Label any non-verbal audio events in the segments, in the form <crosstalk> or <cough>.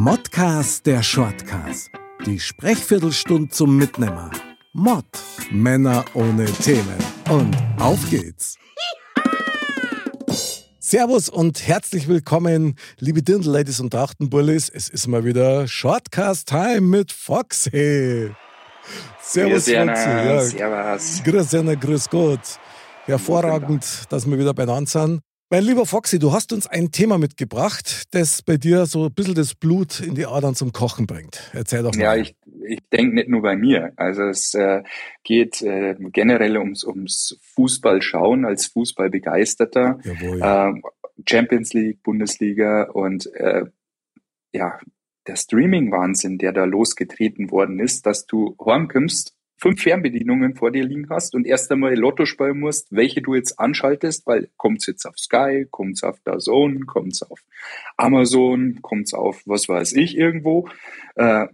Modcast der Shortcast. Die Sprechviertelstunde zum Mitnehmer. Mod. Männer ohne Themen. Und auf geht's. Servus und herzlich willkommen, liebe Dirndl-Ladies und Trachtenbullis. Es ist mal wieder Shortcast-Time mit Foxy. Servus, Foxy. Ja. Servus. Grüß, grüß Gott. Hervorragend, dass wir wieder beieinander sind. Mein lieber Foxy, du hast uns ein Thema mitgebracht, das bei dir so ein bisschen das Blut in die Adern zum Kochen bringt. Erzähl doch mal. Ja, ich, ich denke nicht nur bei mir. Also es äh, geht äh, generell ums, ums Fußballschauen als Fußballbegeisterter. Jawohl. Äh, Champions League, Bundesliga und äh, ja, der Streaming-Wahnsinn, der da losgetreten worden ist, dass du heimkommst fünf Fernbedienungen vor dir liegen hast und erst einmal Lotto spielen musst, welche du jetzt anschaltest, weil kommt's jetzt auf Sky, kommt's auf DAZN, kommt's auf Amazon, kommt's auf was weiß ich irgendwo. Äh,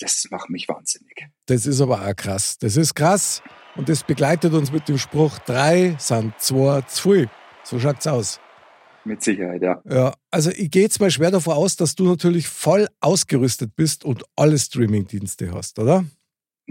das macht mich wahnsinnig. Das ist aber auch krass. Das ist krass und das begleitet uns mit dem Spruch, drei sind zwei zu viel. So schaut's aus. Mit Sicherheit, ja. Ja, also ich gehe jetzt mal schwer davon aus, dass du natürlich voll ausgerüstet bist und alle Streamingdienste hast, oder?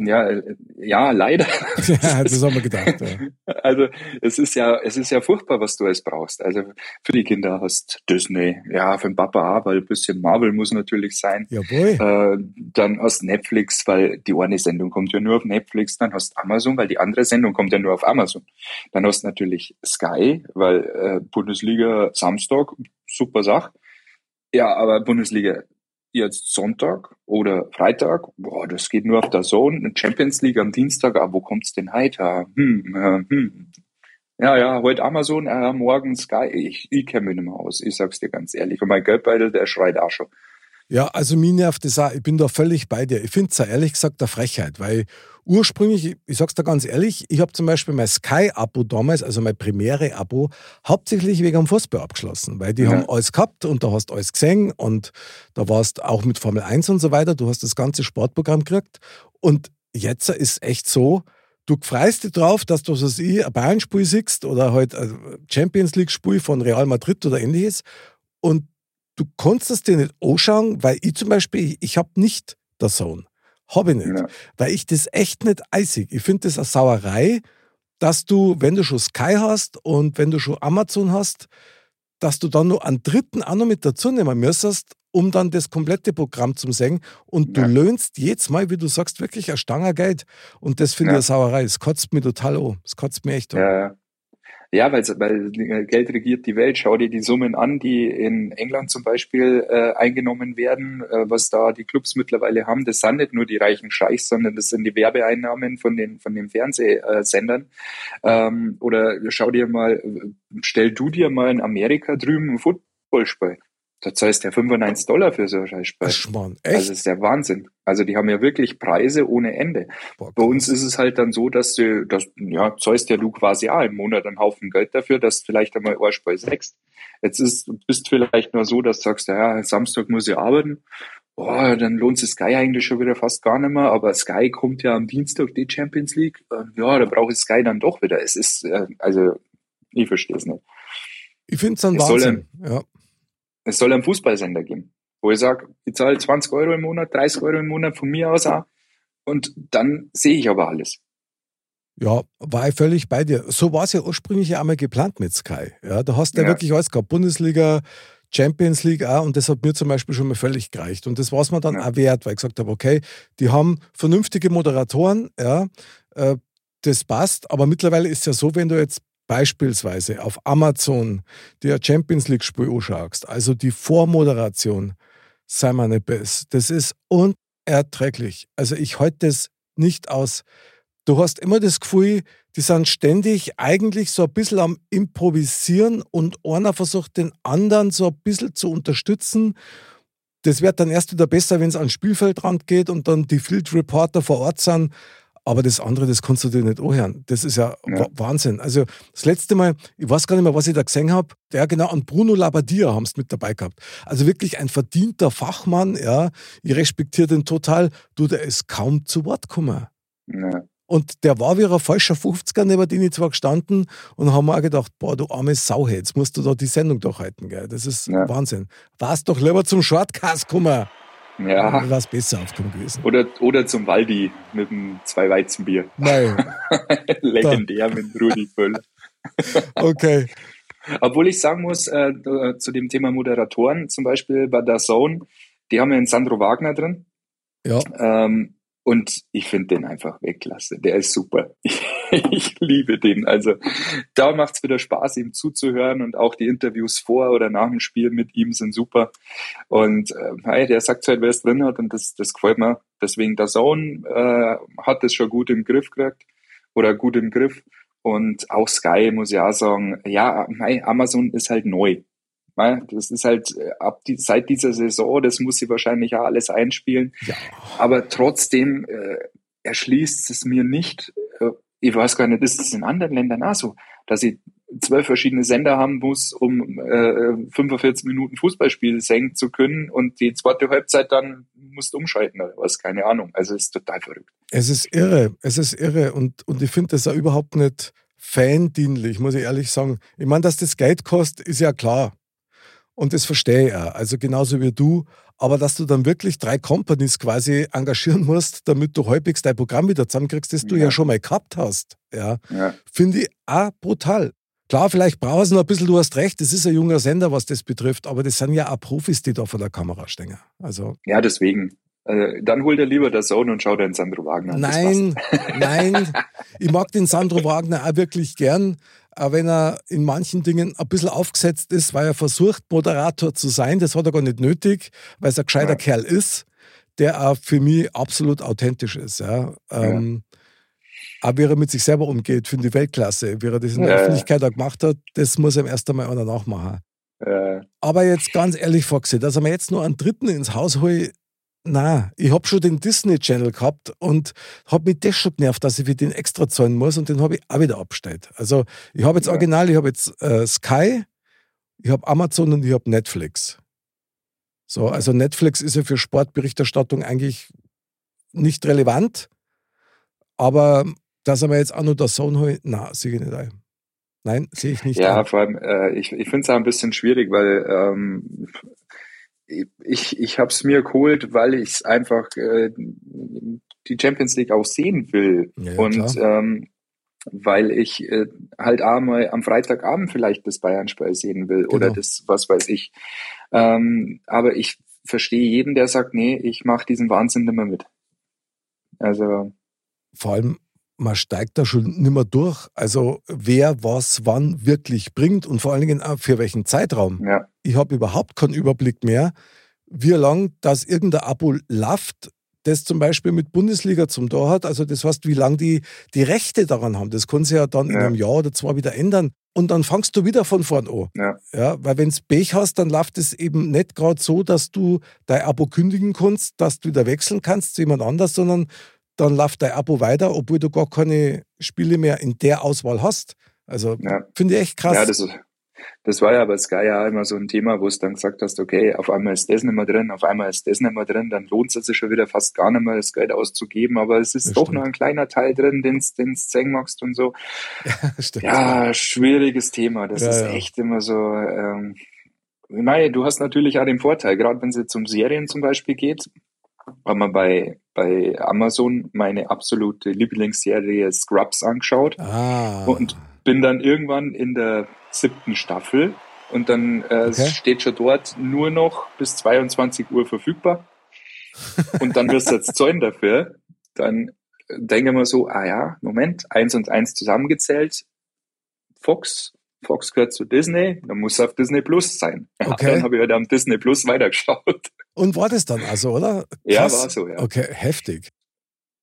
Ja, äh, ja, leider. <laughs> Ja, das haben wir gedacht. Ja. Also es ist ja, es ist ja furchtbar, was du alles brauchst. Also für die Kinder hast Disney, ja, für den Papa auch, weil ein bisschen Marvel muss natürlich sein. Jawohl. Äh, dann hast Netflix, weil die eine Sendung kommt ja nur auf Netflix. Dann hast Amazon, weil die andere Sendung kommt ja nur auf Amazon. Dann hast natürlich Sky, weil äh, Bundesliga Samstag, super Sache. Ja, aber Bundesliga jetzt Sonntag oder Freitag, boah, das geht nur auf der Zone, Champions League am Dienstag, aber wo kommt's denn heute? Hm, äh, hm. Ja, ja, heute Amazon, äh, morgen Sky. Ich, ich kenne mich nicht mehr aus, ich sag's dir ganz ehrlich. Und mein Geldbeutel, der schreit auch schon. Ja, also mir nervt das auch. Ich bin da völlig bei dir. Ich finde es ja ehrlich gesagt eine Frechheit, weil ursprünglich, ich sag's dir ganz ehrlich, ich habe zum Beispiel mein Sky-Abo damals, also mein Premiere-Abo, hauptsächlich wegen dem Fußball abgeschlossen, weil die ja. haben alles gehabt und da hast alles gesehen und da warst auch mit Formel 1 und so weiter, du hast das ganze Sportprogramm gekriegt und jetzt ist echt so, du freust dich drauf, dass du, was ich, ein Bayern-Spiel siehst oder halt ein Champions League-Spiel von Real Madrid oder ähnliches und du kannst es dir nicht anschauen, weil ich zum Beispiel, ich habe nicht der Sohn. Habe ich nicht. Ja. Weil ich das echt nicht eisig. Ich finde das eine Sauerei, dass du, wenn du schon Sky hast und wenn du schon Amazon hast, dass du dann noch einen dritten auch noch mit dazu nehmen müsstest, um dann das komplette Programm zu sehen. Und du ja. löhnst jedes Mal, wie du sagst, wirklich ein Stanger Geld. Und das finde ja. ich eine Sauerei. Das kotzt mich total an. Das kotzt mich echt an. Ja, ja, weil, weil Geld regiert die Welt. Schau dir die Summen an, die in England zum Beispiel äh, eingenommen werden, äh, was da die Clubs mittlerweile haben. Das sind nicht nur die reichen Scheichs, sondern das sind die Werbeeinnahmen von den, von den Fernsehsendern. Ähm, oder schau dir mal, stell du dir mal in Amerika drüben ein Footballspiel da zahlst du ja 95 Dollar für so ein Scheißspiel. Schmarrn, echt? Also das ist der Wahnsinn. Also die haben ja wirklich Preise ohne Ende. Boah, Bei uns ist es halt dann so, dass du, das, ja, zahlst ja du quasi auch im Monat einen Haufen Geld dafür, dass du vielleicht einmal ein sechst. Jetzt ist, bist vielleicht nur so, dass du sagst, ja, Samstag muss ich arbeiten. Boah, dann lohnt sich Sky eigentlich schon wieder fast gar nicht mehr, aber Sky kommt ja am Dienstag die Champions League. Ja, da brauche ich Sky dann doch wieder. Es ist, äh, also, ich verstehe es nicht. Ich finde es dann Wahnsinn. ja. Es soll einen Fußballsender geben, wo ich sage, ich zahle 20 Euro im Monat, 30 Euro im Monat von mir aus auch und dann sehe ich aber alles. Ja, war ich völlig bei dir. So war es ja ursprünglich ja einmal geplant mit Sky. Ja, da hast du ja. wirklich alles gehabt. Bundesliga, Champions League auch und das hat mir zum Beispiel schon mal völlig gereicht. Und das war es mir dann ja. auch wert, weil ich gesagt habe, okay, die haben vernünftige Moderatoren, ja, äh, das passt, aber mittlerweile ist es ja so, wenn du jetzt beispielsweise auf Amazon dir Champions League-Spiel anschaust, also die Vormoderation, sei mal nicht besser. Das ist unerträglich. Also ich halte das nicht aus. Du hast immer das Gefühl, die sind ständig eigentlich so ein bisschen am Improvisieren und einer versucht den anderen so ein bisschen zu unterstützen. Das wird dann erst wieder besser, wenn es ans Spielfeldrand geht und dann die Field Reporter vor Ort sind aber das andere, das kannst du dir nicht anhören. Das ist ja, ja. Wahnsinn. Also das letzte Mal, ich weiß gar nicht mehr, was ich da gesehen habe, der genau an Bruno Labbadia haben es mit dabei gehabt. Also wirklich ein verdienter Fachmann, ja. Ich respektiere den total. Du, der ist kaum zu Wort gekommen. Ja. Und der war wie ein falscher 50er, neben dem ich zwar gestanden und haben auch gedacht, boah, du arme Sau, jetzt musst du da die Sendung durchhalten, gell. Das ist ja. Wahnsinn. Warst doch lieber zum Shortcast kommen. Ja. War es besser aufgekommen gewesen. Oder, oder zum Waldi mit einem zwei Weizenbier. Nein. <laughs> Legendär da. mit Rudi Völler. <laughs> okay. Obwohl ich sagen muss, äh, zu dem Thema Moderatoren, zum Beispiel bei der Zone, die haben ja einen Sandro Wagner drin. Ja. Ähm, und ich finde den einfach wegklasse. Der ist super. <laughs> Ich, liebe den. Also da macht es wieder Spaß, ihm zuzuhören und auch die Interviews vor oder nach dem Spiel mit ihm sind super. Und äh, hey, der sagt halt, wer es drin hat und das, das gefällt mir. Deswegen der Zone äh, hat das schon gut im Griff gekriegt oder gut im Griff. Und auch Sky muss ja sagen, ja, Amazon ist halt neu. Das ist halt äh, ab die, seit dieser Saison, das muss sie wahrscheinlich auch alles einspielen. Ja. Aber trotzdem äh, erschließt es mir nicht, äh, ich weiß gar nicht, ist es in anderen Ländern auch so, dass ich zwölf verschiedene Sender haben muss, um äh, 45 Minuten Fußballspiel senken zu können und die zweite Halbzeit dann musst umschalten oder was, keine Ahnung. Also es ist total verrückt. Es ist irre, es ist irre und, und ich finde das auch überhaupt nicht fandienlich, muss ich ehrlich sagen. Ich meine, dass das Geld kostet, ist ja klar. Und das verstehe ich auch. Also genauso wie du. Aber dass du dann wirklich drei Companies quasi engagieren musst, damit du halbwegs dein Programm wieder zusammenkriegst, das du ja, ja schon mal gehabt hast, ja, ja. finde ich auch brutal. Klar, vielleicht brauchen sie noch ein bisschen, du hast recht, das ist ein junger Sender, was das betrifft, aber das sind ja auch Profis, die da vor der Kamera stehen. Also, ja, deswegen. Äh, dann holt er lieber der Sohn und schaut den Sandro Wagner an. Nein, <laughs> nein. Ich mag den Sandro Wagner auch wirklich gern, auch wenn er in manchen Dingen ein bisschen aufgesetzt ist, weil er versucht, Moderator zu sein. Das hat er gar nicht nötig, weil er ein gescheiter ja. Kerl ist, der auch für mich absolut authentisch ist. Ja. Ähm, ja. Aber wie er mit sich selber umgeht, finde ich Weltklasse. Wie er das in der ja. Öffentlichkeit auch gemacht hat, das muss ihm erst einmal einer nachmachen. Aber jetzt ganz ehrlich, Foxy, dass er mir jetzt nur einen Dritten ins Haus holt, na, ich habe schon den Disney Channel gehabt und habe mich das schon genervt, dass ich für den extra zahlen muss und den habe ich auch wieder abgestellt. Also ich habe jetzt ja. original, ich habe jetzt äh, Sky, ich habe Amazon und ich habe Netflix. So, also Netflix ist ja für Sportberichterstattung eigentlich nicht relevant, aber dass er mir jetzt auch noch das Zone holt, na, sehe ich nicht ein. Nein, sehe ich nicht. Ja, ein. vor allem, äh, ich, ich finde es auch ein bisschen schwierig, weil ähm, ich, ich habe es mir geholt, weil ich es einfach äh, die Champions League auch sehen will. Ja, und ähm, weil ich äh, halt einmal am Freitagabend vielleicht das Bayern-Spiel sehen will genau. oder das, was weiß ich. Ähm, aber ich verstehe jeden, der sagt, nee, ich mache diesen Wahnsinn nicht mehr mit. Also. Vor allem, man steigt da schon nicht mehr durch. Also wer was wann wirklich bringt und vor allen Dingen auch für welchen Zeitraum. Ja. Ich habe überhaupt keinen Überblick mehr, wie lang das irgendein Abo läuft, das zum Beispiel mit Bundesliga zum Tor hat. Also das heißt, wie lange die die Rechte daran haben. Das kann sich ja dann ja. in einem Jahr oder zwei wieder ändern. Und dann fangst du wieder von vorn an. Ja. ja weil wenn du Pech hast, dann läuft es eben nicht gerade so, dass du dein Abo kündigen kannst, dass du wieder wechseln kannst zu jemand anders, sondern dann läuft dein Abo weiter, obwohl du gar keine Spiele mehr in der Auswahl hast. Also ja. finde ich echt krass. Ja, das, das war ja bei Sky ja immer so ein Thema, wo es dann gesagt hast, okay, auf einmal ist das nicht mehr drin, auf einmal ist das nicht mehr drin, dann lohnt es sich schon wieder fast gar nicht mehr, das Geld auszugeben, aber es ist das doch stimmt. noch ein kleiner Teil drin, den du sehen magst und so. <laughs> Ja, ja, schwieriges Thema. Das ja, ist echt immer so. Ähm, ich meine, du hast natürlich auch den Vorteil, gerade wenn es jetzt um Serien zum Beispiel geht, haben wir bei, bei Amazon meine absolute Lieblingsserie Scrubs angeschaut ah. und bin dann irgendwann in der siebten Staffel und dann äh, okay. steht schon dort nur noch bis 22 Uhr verfügbar und dann wirst du jetzt <laughs> zahlen dafür. Dann denke wir so, ah ja, Moment, eins und eins zusammengezählt, Fox Fox gehört zu Disney, dann muss es auf Disney Plus sein. <laughs> Okay. dann habe ich halt am Disney Plus weitergeschaut. Und war das dann also, oder? Krass. Ja, war so, ja. Okay, heftig.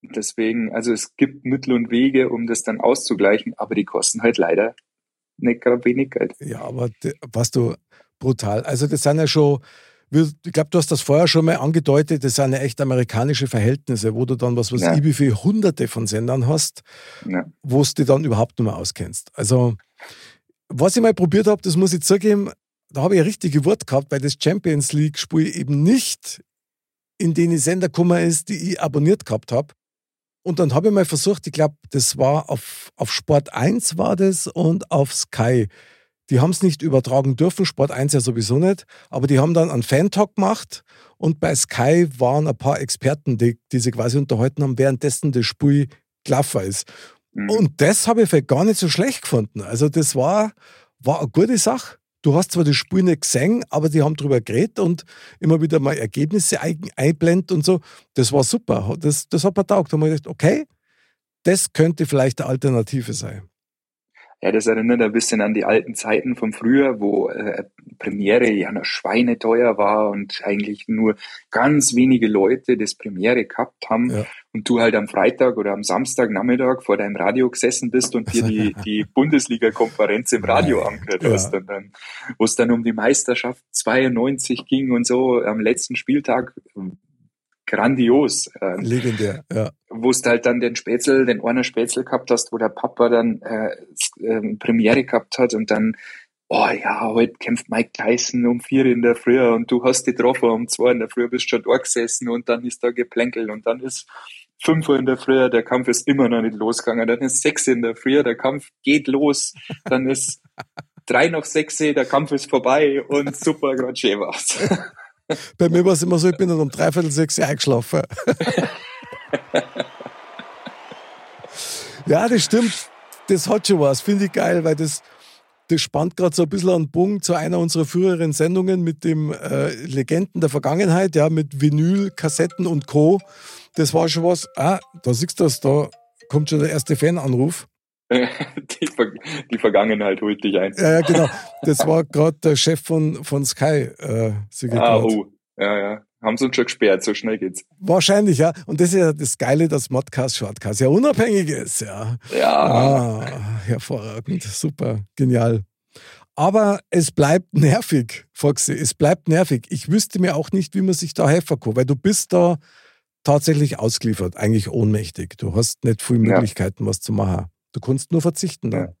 Deswegen, also es gibt Mittel und Wege, um das dann auszugleichen, aber die kosten halt leider nicht gerade wenig Geld. Ja, aber was du brutal. Also das sind ja schon, ich glaube, du hast das vorher schon mal angedeutet, das sind ja echt amerikanische Verhältnisse, wo du dann was, was ja. ich wie viele hunderte von Sendern hast, ja. wo du dich dann überhaupt nicht mehr auskennst. Also was ich mal probiert habe, das muss ich zugeben, da habe ich ein richtiges Wort gehabt, weil das Champions League-Spiel eben nicht in den Sender gekommen ist, die ich abonniert gehabt habe. Und dann habe ich mal versucht, ich glaube, das war auf, auf Sport 1 war das und auf Sky. Die haben es nicht übertragen dürfen, Sport 1 ja sowieso nicht, aber die haben dann einen Fan-Talk gemacht und bei Sky waren ein paar Experten, die, die sich quasi unterhalten haben, währenddessen das Spiel gelaufen ist. Mhm. Und das habe ich vielleicht gar nicht so schlecht gefunden. Also das war, war eine gute Sache. Du hast zwar das Spiel nicht gesehen, aber die haben darüber geredet und immer wieder mal Ergebnisse einblendet und so. Das war super. Das, das hat mir taugt. Da habe ich gedacht, okay, das könnte vielleicht eine Alternative sein. Ja, das erinnert ein bisschen an die alten Zeiten von früher, wo äh, Premiere ja noch schweineteuer war und eigentlich nur ganz wenige Leute das Premiere gehabt haben ja. und du halt am Freitag oder am Samstag Nachmittag vor deinem Radio gesessen bist und dir die, die <laughs> Bundesliga-Konferenz im Radio angehört ja. hast. Und dann, wo es dann um die Meisterschaft 92 ging und so am letzten Spieltag grandios. Ähm, Legendär, ja. Wo du halt dann den Spätzle, den einen Spätzle gehabt hast, wo der Papa dann äh, äh, Premiere gehabt hat und dann, oh ja, heute kämpft Mike Tyson um vier in der Früh und du hast die getroffen um zwei in der Früh, bist schon da gesessen und dann ist da geplänkelt und dann ist fünf Uhr in der Früh, der Kampf ist immer noch nicht losgegangen, dann ist sechs in der Früh, der Kampf geht los, dann ist drei nach sechs, der Kampf ist vorbei und super, gerade schön war's. <laughs> Bei mir war es immer so, ich bin dann um dreiviertel sechs eingeschlafen. ja, das stimmt. Das hat schon was. Finde ich geil, weil das, das spannt gerade so ein bisschen an Bogen zu einer unserer früheren Sendungen mit dem äh, Legenden der Vergangenheit, ja, mit Vinyl, Kassetten und Co. Das war schon was. Ah, da siehst du das, da kommt schon der erste Fananruf. <laughs> die, Ver die Vergangenheit holt dich ein. Ja, ja genau. <laughs> Das war gerade der Chef von, von Sky. Äh, ah, oh. Ja, ja. Haben sie uns schon gesperrt, so schnell geht's. Wahrscheinlich, ja. Und das ist ja das Geile, dass Modcast Shortcast ja unabhängig ist, ja. Ja. Ah, hervorragend, super, genial. Aber es bleibt nervig, Foxy, es bleibt nervig. Ich wüsste mir auch nicht, wie man sich da helfen kann, weil du bist da tatsächlich ausgeliefert, eigentlich ohnmächtig. Du hast nicht viele Möglichkeiten, ja. was zu machen. Du kannst nur verzichten dann.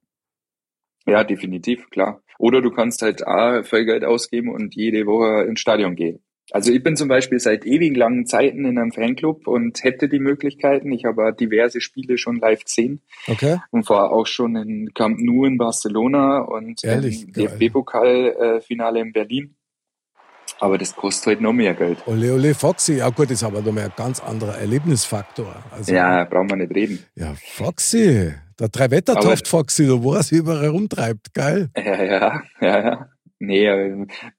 Ja. ja, definitiv, klar. Oder du kannst halt A, voll Geld ausgeben und jede Woche ins Stadion gehen. Also ich bin zum Beispiel seit ewig langen Zeiten in einem Fanclub und hätte die Möglichkeiten. Ich habe diverse Spiele schon live gesehen. Okay. Und war auch schon in Camp Nou in Barcelona und Ehrlich? im DFB-Pokal-Finale in Berlin. Aber das kostet halt noch mehr Geld. Ole, ole, Foxy. Ja gut, ist aber noch mehr ein ganz anderer Erlebnisfaktor. Also, ja, brauchen wir nicht reden. Ja, Foxy. Der Drei-Wetter-Toft Foxy, da wo er sich überall rumtreibt. Geil. Ja, ja, ja, ja. Nee,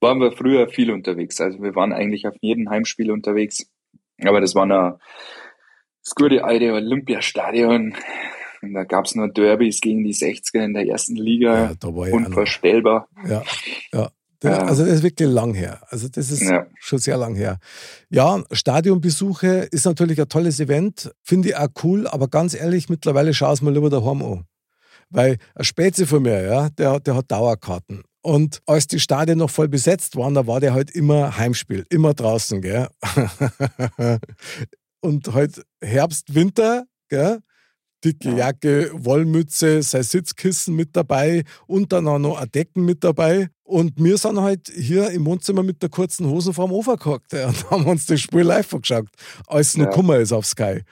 waren wir früher viel unterwegs. Also wir waren eigentlich auf jedem Heimspiel unterwegs. Aber das war noch das gute alte Olympiastadion. Und da gab es nur Derbys gegen die 60er in der ersten Liga. Ja, da war ja Unvorstellbar. Ja, ja. Also das ist wirklich lang her. Also das ist ja. schon sehr lang her. Ja, Stadionbesuche ist natürlich ein tolles Event, finde ich auch cool, aber ganz ehrlich, mittlerweile schaue es mir lieber daheim an. Weil ein Spätze von mir, ja, der, der hat Dauerkarten. Und als die Stadien noch voll besetzt waren, da war der halt immer Heimspiel, immer draußen, gell? <laughs> Und halt Herbst, Winter, gell? Dicke Jacke, Wollmütze, sein Sitzkissen mit dabei und dann auch noch ein Decken mit dabei. Und wir sind halt hier im Wohnzimmer mit der kurzen Hose vorm Ofen gehockt <laughs> und haben uns das Spiel live angeschaut, als es noch ja. Kummer ist auf Sky.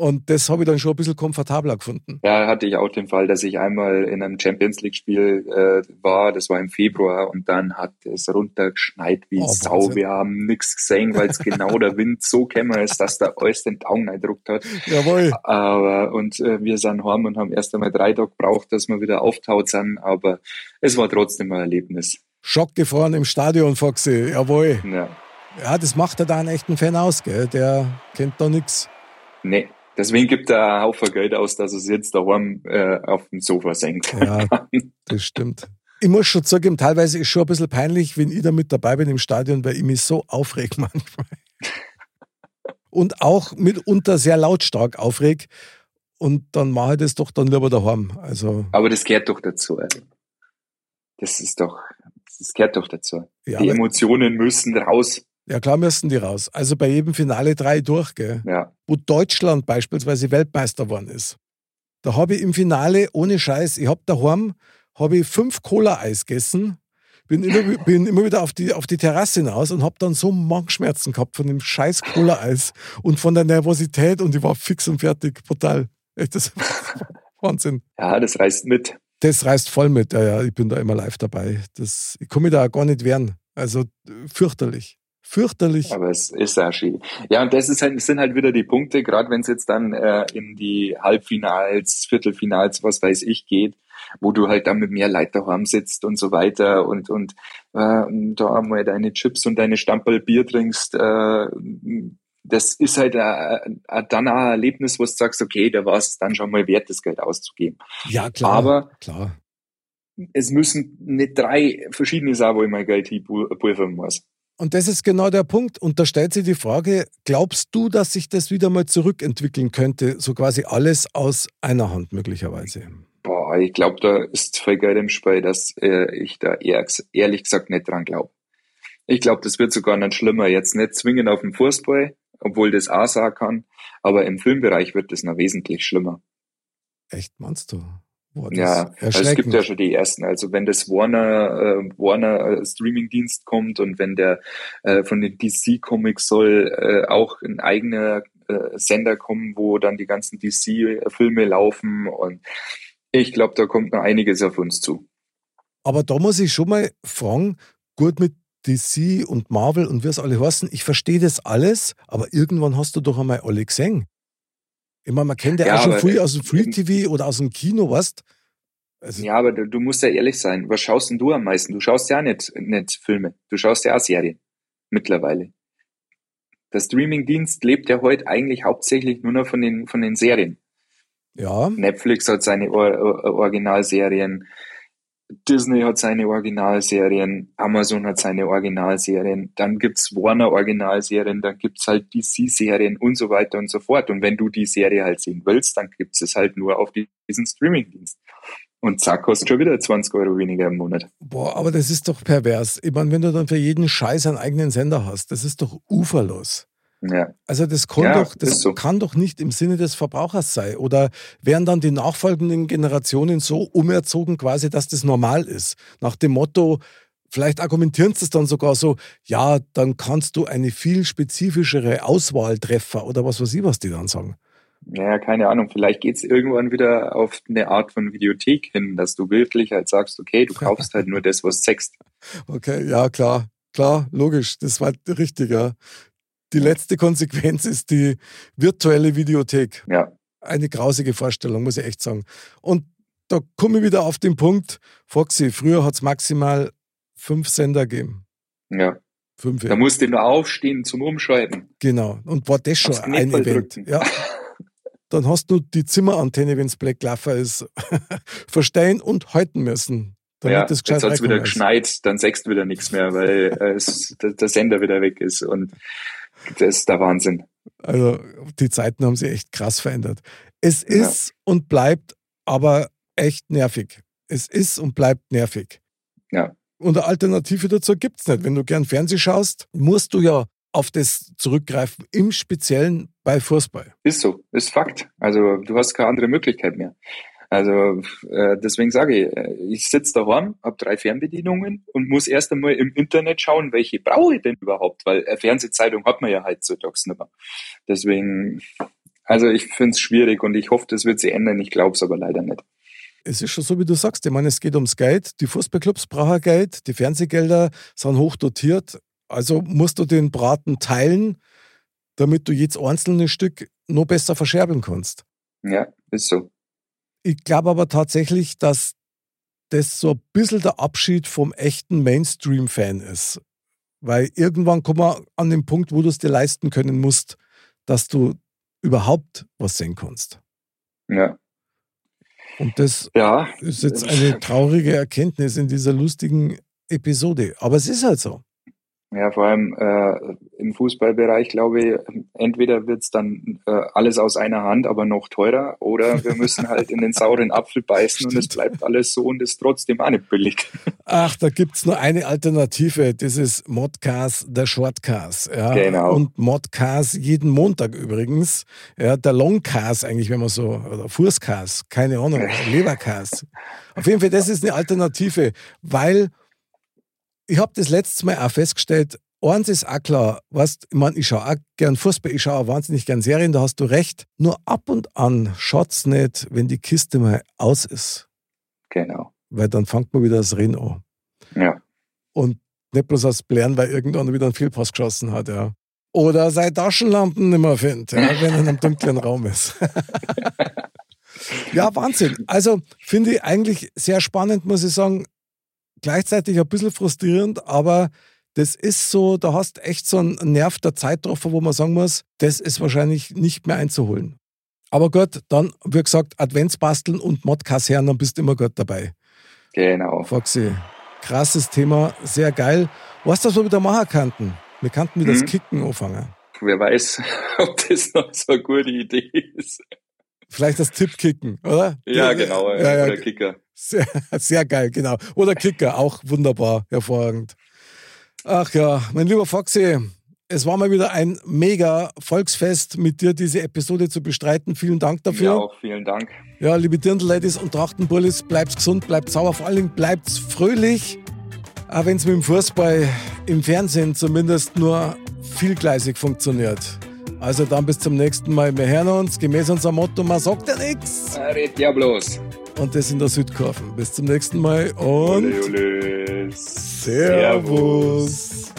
Und das habe ich dann schon ein bisschen komfortabler gefunden. Ja, hatte ich auch den Fall, dass ich einmal in einem Champions League-Spiel äh, war, das war im Februar, und dann hat es runtergeschneit wie oh, Sau. Wahnsinn. Wir haben nichts gesehen, weil es genau der Wind so kämmer ist, dass der alles den Daumen eindruckt hat. Jawohl. Aber, und äh, wir sind heim und haben erst einmal drei Tage gebraucht, dass wir wieder auftaut sind, aber es war trotzdem ein Erlebnis. Schock gefahren im Stadion, Foxy, jawohl. Ja. Ja, das macht er da einen echten Fan aus, gell? Der kennt da nichts. Nee, Deswegen gibt er einen Haufen Geld aus, dass er es jetzt daheim äh, auf dem Sofa senkt. Ja, <laughs> das stimmt. Ich muss schon zugeben, teilweise ist es schon ein bisschen peinlich, wenn ich da mit dabei bin im Stadion, weil ich mich so aufreg <laughs> manchmal. Und auch mitunter sehr lautstark aufreg. Und dann mache ich das doch dann lieber daheim. Also Aber das gehört doch dazu. Also. Das ist doch, das gehört doch dazu. Ja, Die Emotionen müssen raus. Ja, klar müssen die raus. Also bei jedem Finale drei durch, gell? Ja. Wo Deutschland beispielsweise Weltmeister geworden ist. Da habe ich im Finale, ohne Scheiß, ich habe daheim habe ich fünf Cola-Eis gegessen, bin immer, bin immer wieder auf die, auf die Terrasse hinaus und habe dann so Magenschmerzen gehabt von dem scheiß Cola-Eis und von der Nervosität und ich war fix und fertig. Total. Echt, das <laughs> Wahnsinn. Ja, das reißt mit. Das reißt voll mit, ja, ja, ich bin da immer live dabei. Das, ich komme da auch gar nicht wehren. Also fürchterlich. Fürchterlich. Aber es ist auch schön. Ja, und das, ist halt, das sind halt wieder die Punkte, gerade wenn es jetzt dann äh, in die Halbfinals, Viertelfinals, was weiß ich, geht, wo du halt dann mit mehr Leid daheim sitzt und so weiter und, und äh, da einmal deine Chips und deine Stamperl Bier trinkst, äh, das ist halt ein, ein, dann ein Erlebnis, wo du sagst, okay, da war es dann schon mal wert, das Geld auszugeben. Ja, klar. Aber klar. es müssen nicht drei verschiedene sein, wo ich mein Geld hinpulvern muss. Und das ist genau der Punkt. Und da stellt sich die Frage, glaubst du, dass sich das wieder mal zurückentwickeln könnte, so quasi alles aus einer Hand möglicherweise? Boah, ich glaube, da ist voll Geld im Spiel, dass äh, ich da eher, ehrlich gesagt nicht dran glaube. Ich glaube, das wird sogar noch schlimmer. Jetzt nicht zwingend auf dem Fußball, obwohl das auch sagen kann, aber im Filmbereich wird das noch wesentlich schlimmer. Echt, meinst du? Boah, ja, also es gibt ja schon die ersten. Also wenn das Warner äh, Warner äh, Streaming-Dienst kommt und wenn der äh, von den DC Comics soll äh, auch ein eigener äh, Sender kommen, wo dann die ganzen DC-Filme laufen und ich glaube, da kommt noch einiges auf uns zu. Aber da muss ich schon mal fragen, gut mit DC und Marvel und wie es alle heißen, ich verstehe das alles, aber irgendwann hast du doch einmal alle gesehen. Ich meine, man kennt ja, ja auch schon früh aus dem Free TV oder aus dem Kino, weißt also Ja, aber du, musst ja ehrlich sein. Was schaust denn du am meisten? Du schaust ja nicht, nicht Filme. Du schaust ja auch Serien. Mittlerweile. Der Streamingdienst lebt ja heute eigentlich hauptsächlich nur noch von den, von den Serien. Ja. Netflix hat seine Or Originalserien. Disney hat seine Originalserien, Amazon hat seine Originalserien, dann gibt's Warner Originalserien, dann gibt's halt DC-Serien und so weiter und so fort. Und wenn du die Serie halt sehen willst, dann gibt's es halt nur auf diesen Streamingdienst. Und zack, kostet schon wieder 20 Euro weniger im Monat. Boah, aber das ist doch pervers. Ich meine, wenn du dann für jeden Scheiß einen eigenen Sender hast, das ist doch uferlos. Ja. Also das, kann, ja, doch, das so. kann doch nicht im Sinne des Verbrauchers sein. Oder werden dann die nachfolgenden Generationen so umerzogen quasi, dass das normal ist? Nach dem Motto, vielleicht argumentieren sie es dann sogar so, ja, dann kannst du eine viel spezifischere Auswahl treffen oder was weiß ich, was die dann sagen. Ja, keine Ahnung. Vielleicht geht es irgendwann wieder auf eine Art von Videothek hin, dass du wirklich halt sagst, okay, du kaufst halt nur das, was sechst. <laughs> Okay, ja, klar. Klar, logisch. Das war richtig, ja. Die letzte Konsequenz ist die virtuelle Videothek. Ja. Eine grausige Vorstellung, muss ich echt sagen. Und da komme ich wieder auf den Punkt, Foxy, früher hat es maximal fünf Sender gegeben. Ja. Fünf. Da musst du nur aufstehen zum Umschalten. Genau. Und war das schon ein Event. Ja. Dann hast du die Zimmerantenne, wenn es Black Laffer ist, <laughs> verstehen und halten müssen. Damit ja, das jetzt hat es wieder geschneit, dann sechst wieder nichts mehr, weil äh, der Sender wieder weg ist. Und das ist der Wahnsinn. Also die Zeiten haben sich echt krass verändert. Es ist ja. und bleibt aber echt nervig. Es ist und bleibt nervig. Ja. Und eine Alternative dazu gibt es nicht. Wenn du gern Fernsehen schaust, musst du ja auf das zurückgreifen, im Speziellen bei Fußball. Ist so, ist Fakt. Also du hast keine andere Möglichkeit mehr. Also äh, deswegen sage ich, äh, ich sitze daheim, habe drei Fernbedienungen und muss erst einmal im Internet schauen, welche brauche ich denn überhaupt, weil eine Fernsehzeitung hat man ja heutzutage nicht mehr. Deswegen, also ich finde es schwierig und ich hoffe, das wird sich ändern. Ich glaube es aber leider nicht. Es ist schon so, wie du sagst. Ich meine, es geht ums Geld. Die Fußballclubs brauchen Geld. Die Fernsehgelder sind hoch dotiert. Also musst du den Braten teilen, damit du jedes einzelne Stück noch besser verscherbeln kannst. Ja, ist so. Ich glaube aber tatsächlich, dass das so ein bisschen der Abschied vom echten Mainstream-Fan ist. Weil irgendwann kommen wir an den Punkt, wo du es dir leisten können musst, dass du überhaupt was sehen kannst. Ja. Und das ja. ist jetzt eine traurige Erkenntnis in dieser lustigen Episode. Aber es ist halt so. Ja, vor allem äh, im Fußballbereich glaube ich, entweder wird's dann äh, alles aus einer Hand, aber noch teurer, oder wir müssen halt in den sauren Apfel beißen und es bleibt alles so und ist trotzdem auch nicht billig. Ach, da gibt's nur eine Alternative, das ist Modcast, der Shortcast. Ja. Genau. Und Modcast jeden Montag übrigens. Ja, der Longcast eigentlich, wenn man so, oder Fußcast, keine Ahnung, <laughs> Lebercast. Auf jeden Fall, das ist eine Alternative, weil ich habe das letzte Mal auch festgestellt, eins ist auch klar, weißt, ich meine, ich schaue auch gern Fußball, ich schaue auch wahnsinnig gern Serien, da hast du recht. Nur ab und an schaut es nicht, wenn die Kiste mal aus ist. Genau. Weil dann fängt man wieder das Rennen an. Ja. Und nicht bloß aus Blären, weil irgendwann wieder einen Fehlpass geschossen hat, ja. Oder seine Taschenlampen nicht mehr findet, ja, <laughs> wenn er in einem dunklen Raum ist. <laughs> ja, Wahnsinn. Also finde ich eigentlich sehr spannend, muss ich sagen. Gleichzeitig ein bisschen frustrierend, aber das ist so, da hast echt so einen Nerv der Zeitraffer, wo man sagen muss, das ist wahrscheinlich nicht mehr einzuholen. Aber gut, dann, wie gesagt, Adventsbasteln und Modkasernen, dann bist du immer gut dabei. Genau. Foxy, krasses Thema, sehr geil. Was das wir wieder machen könnten? Wir könnten wieder hm. das Kicken anfangen. Wer weiß, <laughs> ob das noch so eine gute Idee ist. Vielleicht das Tippkicken, oder? Ja, genau. Ja, ja, oder Kicker. Sehr, sehr geil, genau. Oder Kicker, auch wunderbar, hervorragend. Ach ja, mein lieber Foxy, es war mal wieder ein mega Volksfest, mit dir diese Episode zu bestreiten. Vielen Dank dafür. Ja, auch vielen Dank. Ja, liebe Dirndl-Ladies und Trachtenbullis, bleibt gesund, bleibt sauber, vor allen Dingen bleibt fröhlich. Auch wenn es mit dem Fußball im Fernsehen zumindest nur vielgleisig funktioniert. Also dann bis zum nächsten Mal. Wir hören uns gemäß unserem Motto, man sagt ja nichts. Red ja bloß. Und das in der Südkurve. Bis zum nächsten Mal und ole, ole. Servus. Servus.